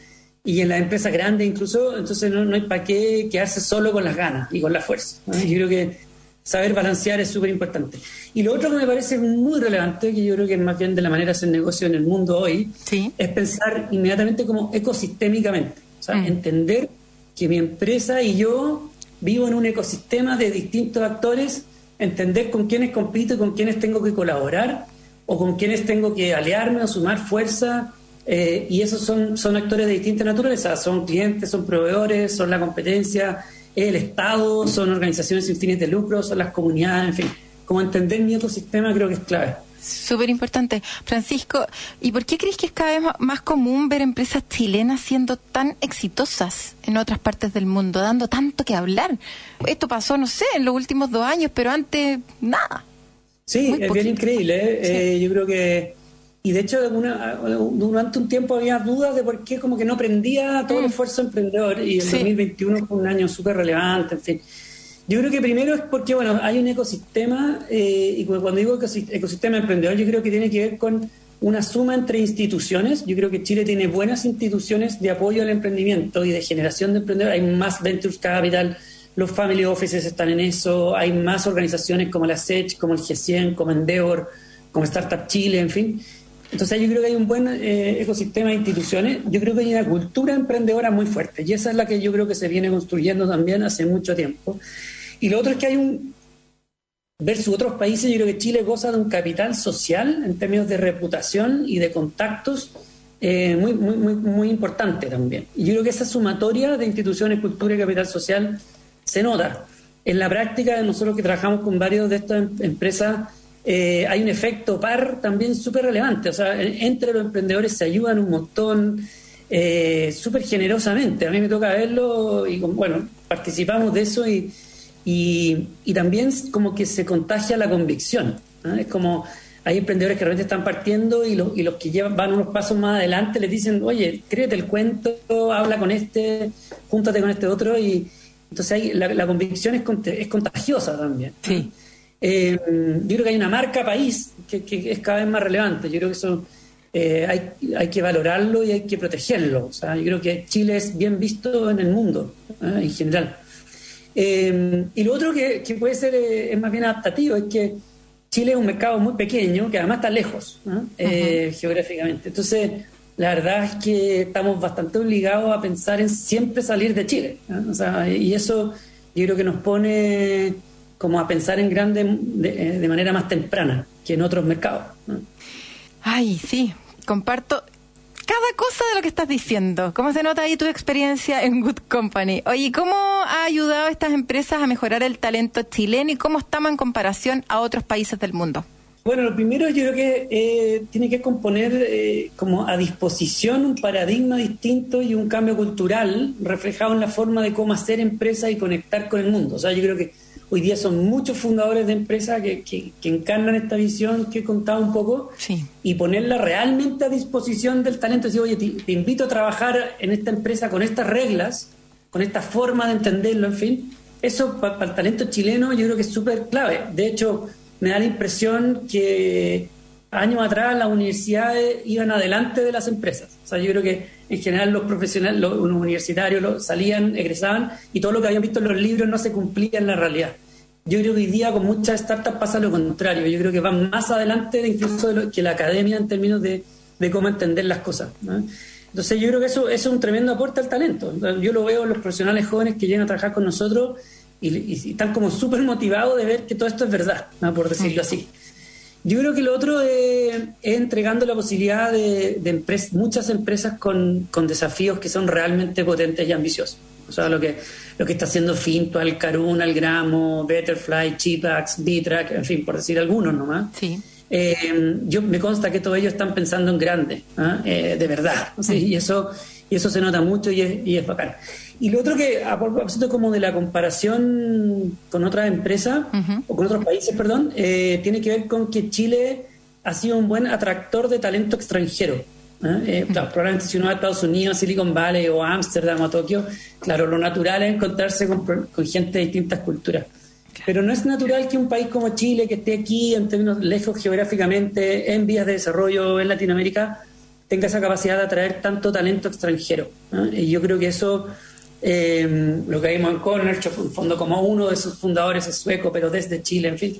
y en las empresas grandes incluso, entonces no, no hay para qué quedarse solo con las ganas y con la fuerza. Yo creo que saber balancear es súper importante. Y lo otro que me parece muy relevante, que yo creo que es más bien de la manera de hacer negocio en el mundo hoy, es pensar inmediatamente como ecosistémicamente. O sea, mm. entender que mi empresa y yo vivo en un ecosistema de distintos actores, entender con quiénes compito y con quiénes tengo que colaborar o con quiénes tengo que aliarme o sumar fuerza. Eh, y esos son, son actores de distinta naturaleza, son clientes, son proveedores, son la competencia, el Estado, son organizaciones sin fines de lucro, son las comunidades, en fin. Como entender mi ecosistema creo que es clave. Súper importante. Francisco, ¿y por qué crees que es cada vez más común ver empresas chilenas siendo tan exitosas en otras partes del mundo, dando tanto que hablar? Esto pasó, no sé, en los últimos dos años, pero antes nada. Sí, es bien increíble. ¿eh? Eh, yo creo que... Y de hecho, durante un tiempo había dudas de por qué como que no prendía todo el mm. esfuerzo emprendedor y el 2021 fue un año súper relevante, en fin. Yo creo que primero es porque, bueno, hay un ecosistema, eh, y cuando digo ecosistema emprendedor, yo creo que tiene que ver con una suma entre instituciones. Yo creo que Chile tiene buenas instituciones de apoyo al emprendimiento y de generación de emprendedores. Hay más Ventures Capital, los Family Offices están en eso, hay más organizaciones como la SECH, como el G100, como Endeavor, como Startup Chile, en fin. Entonces yo creo que hay un buen eh, ecosistema de instituciones, yo creo que hay una cultura emprendedora muy fuerte y esa es la que yo creo que se viene construyendo también hace mucho tiempo. Y lo otro es que hay un, versus otros países, yo creo que Chile goza de un capital social en términos de reputación y de contactos eh, muy, muy, muy, muy importante también. Y yo creo que esa sumatoria de instituciones, cultura y capital social se nota. En la práctica, nosotros que trabajamos con varios de estas em-, empresas, eh, hay un efecto par también súper relevante. O sea, entre los emprendedores se ayudan un montón, eh, súper generosamente. A mí me toca verlo y, bueno, participamos de eso y, y, también como que se contagia la convicción. Es como hay emprendedores que realmente están partiendo y, los, y los que llevan, van unos pasos más adelante les dicen, oye, créete el cuento, habla con este, júntate con este otro y, Entonces ahí la, convicción es, es, contagiosa también. Sí. Eh, yo creo que hay una marca país que, es cada vez más relevante. Yo creo que eso eh, hay, hay, que valorarlo y hay que protegerlo. O sea, yo creo que Chile es bien visto en el mundo ¿eh? en general. Y lo otro que, puede ser es más bien adaptativo es que Chile es un mercado muy pequeño que además está lejos geográficamente. Entonces, la verdad es que estamos bastante obligados a pensar en siempre salir de Chile. O sea, y eso yo creo que nos pone como a pensar en grande eh, de, manera más temprana que en otros mercados. Ay, sí, comparto cada cosa de lo que estás diciendo. ¿Cómo se nota ahí tu experiencia en Good Company? Oye, ¿cómo ha ayudado a estas empresas a mejorar el talento chileno y cómo estamos en comparación a otros países del mundo? Bueno, lo primero yo creo que eh, tiene que componer eh, como a disposición un paradigma distinto y un cambio cultural reflejado en la forma de cómo hacer empresa y conectar con el mundo. O sea, yo creo que Hoy día son muchos fundadores de empresas que, que, encarnan esta visión que he contado un poco y ponerla realmente a disposición del talento. Decir, oye, te, invito a trabajar en esta empresa con estas reglas, con esta forma de entenderlo, en fin. Eso para el talento chileno yo creo que es súper clave. De hecho, me da la impresión que años atrás las universidades iban adelante de las empresas. O sea, yo creo que en general los profesionales, los, universitarios salían, egresaban y todo lo que habían visto en los libros no se cumplía en la realidad. Yo creo que hoy día con muchas startups pasa lo contrario. Yo creo que van más adelante incluso que la academia en términos de, cómo entender las cosas. Entonces yo creo que eso, es un tremendo aporte al talento. Yo lo veo en los profesionales jóvenes que llegan a trabajar con nosotros y, están como súper motivados de ver que todo esto es verdad, por decirlo así. Yo creo que lo otro es, entregando la posibilidad de, muchas empresas con, con desafíos que son realmente potentes y ambiciosos. O sea, lo que, lo que está haciendo Finto, Alcarun, Algramo, Betterfly, Chipax, Bitrack, en fin, por decir algunos nomás. Sí. Eh, yo me consta que todos ellos están pensando en grande, ¿ah? eh, de verdad. Y eso y eso se nota mucho y es, y es bacán. Y lo otro que, a propósito como de la comparación con otras empresas, o con otros países, perdón, eh, tiene que ver con que Chile ha sido un buen atractor de talento extranjero. Eh, probablemente si uno va a Estados Unidos, Silicon Valley o Ámsterdam o Tokio, claro, lo natural es encontrarse con, gente de distintas culturas. Pero no es natural que un país como Chile, que esté aquí en términos lejos geográficamente, en vías de desarrollo en Latinoamérica, tenga esa capacidad de atraer tanto talento extranjero. Y yo creo que eso, eh, lo que vimos en Corner, en fondo como uno de sus fundadores es sueco, pero desde Chile, en fin.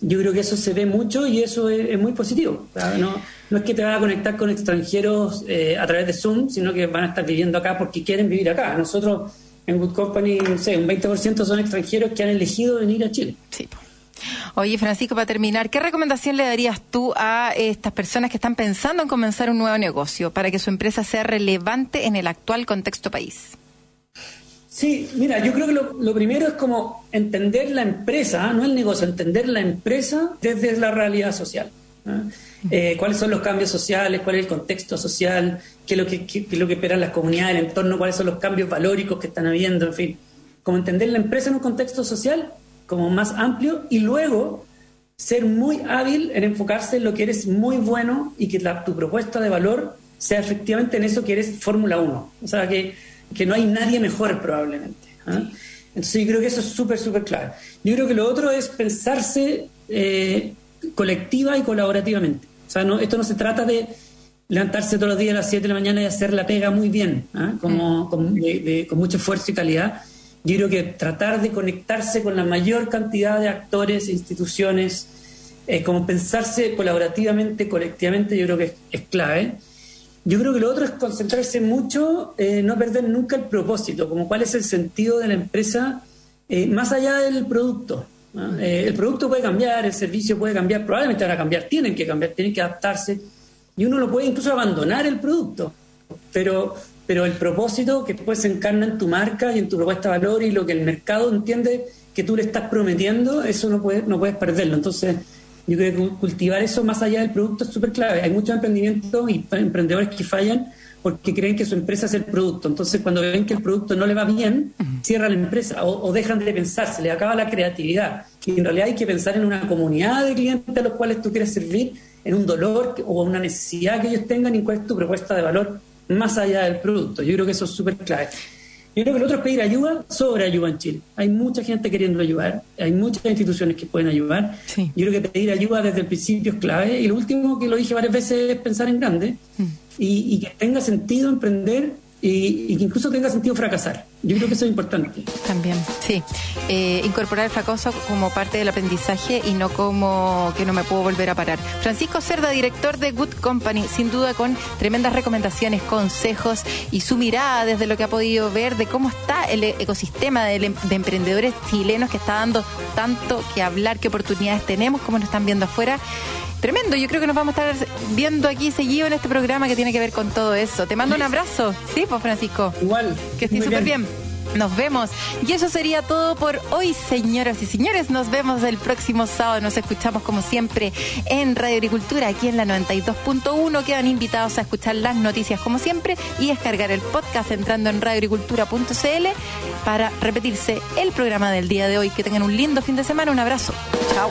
Yo creo que eso se ve mucho y eso es, muy positivo. no, no es que te van a conectar con extranjeros eh, a través de Zoom, sino que van a estar viviendo acá porque quieren vivir acá. Nosotros en Good Company, no sé, un 20% son extranjeros que han elegido venir a Chile. Sí. Oye, Francisco, para terminar, ¿qué recomendación le darías tú a estas personas que están pensando en comenzar un nuevo negocio para que su empresa sea relevante en el actual contexto país? Sí, mira, yo creo que lo, primero es como entender la empresa, no el negocio, entender la empresa desde la realidad social. Eh, cuáles son los cambios sociales, cuál es el contexto social, qué es lo que, qué, es lo que esperan las comunidades, el entorno, cuáles son los cambios valóricos que están habiendo, en fin. Como entender la empresa en un contexto social como más amplio y luego ser muy hábil en enfocarse en lo que eres muy bueno y que tu propuesta de valor sea efectivamente en eso que eres Fórmula 1. O sea, que, que, no hay nadie mejor probablemente. ¿ah? Entonces yo creo que eso es súper, súper clave. Yo creo que lo otro es pensarse eh, colectiva y colaborativamente. O sea, no, esto no se trata de levantarse todos los días a las 7 de la mañana y hacer la pega muy bien, ¿ah? como, con mucho esfuerzo y calidad, yo creo que tratar de conectarse con la mayor cantidad de actores e instituciones, eh, como pensarse colaborativamente, colectivamente, yo creo que es, clave. Yo creo que lo otro es concentrarse mucho, eh, no perder nunca el propósito, como cuál es el sentido de la empresa eh, más allá del producto. el producto puede cambiar, el servicio puede cambiar, probablemente van a cambiar, tienen que cambiar, tienen que adaptarse, y uno lo puede incluso abandonar el producto, pero pero el propósito que después se encarna en tu marca y en tu propuesta de valor y lo que el mercado entiende que tú le estás prometiendo, eso no puedes, no puedes perderlo. Entonces, yo creo que cultivar eso más allá del producto es súper clave. Hay muchos emprendimientos y emprendedores que fallan porque creen que su empresa es el producto. Entonces, cuando ven que el producto no le va bien, cierran la empresa o, dejan de pensar, se les acaba la creatividad. Y en realidad hay que pensar en una comunidad de clientes a los cuales tú quieres servir, en un dolor o una necesidad que ellos tengan y cuál es tu propuesta de valor más allá del producto. Yo creo que eso es súper clave. Yo creo que lo otro es pedir ayuda sobre ayuda en Chile. Hay mucha gente queriendo ayudar, hay muchas instituciones que pueden ayudar. Sí. Yo creo que pedir ayuda desde el principio es clave. Y lo último que lo dije varias veces es pensar en grande Mm. y, y que tenga sentido emprender y, y que incluso tenga sentido fracasar. Yo creo que eso es importante. También, sí. Eh, incorporar el fracaso como parte del aprendizaje y no como que no me puedo volver a parar. Francisco Cerda, director de Good Company, sin duda con tremendas recomendaciones, consejos y su mirada desde lo que ha podido ver de cómo está el e- ecosistema de, de emprendedores chilenos que está dando tanto que hablar, qué oportunidades tenemos, cómo nos están viendo afuera. Tremendo, yo creo que nos vamos a estar viendo aquí seguido en este programa que tiene que ver con todo eso. Te mando un abrazo, ¿sí, pues Francisco? Igual. Que estés súper bien. Nos vemos. Y eso sería todo por hoy, señoras y señores. Nos vemos el próximo sábado. Nos escuchamos como siempre en Radio Agricultura, aquí en la 92.1. Quedan invitados a escuchar las noticias como siempre y descargar el podcast entrando en radioagricultura.cl para repetirse el programa del día de hoy. Que tengan un lindo fin de semana. Un abrazo. Chao.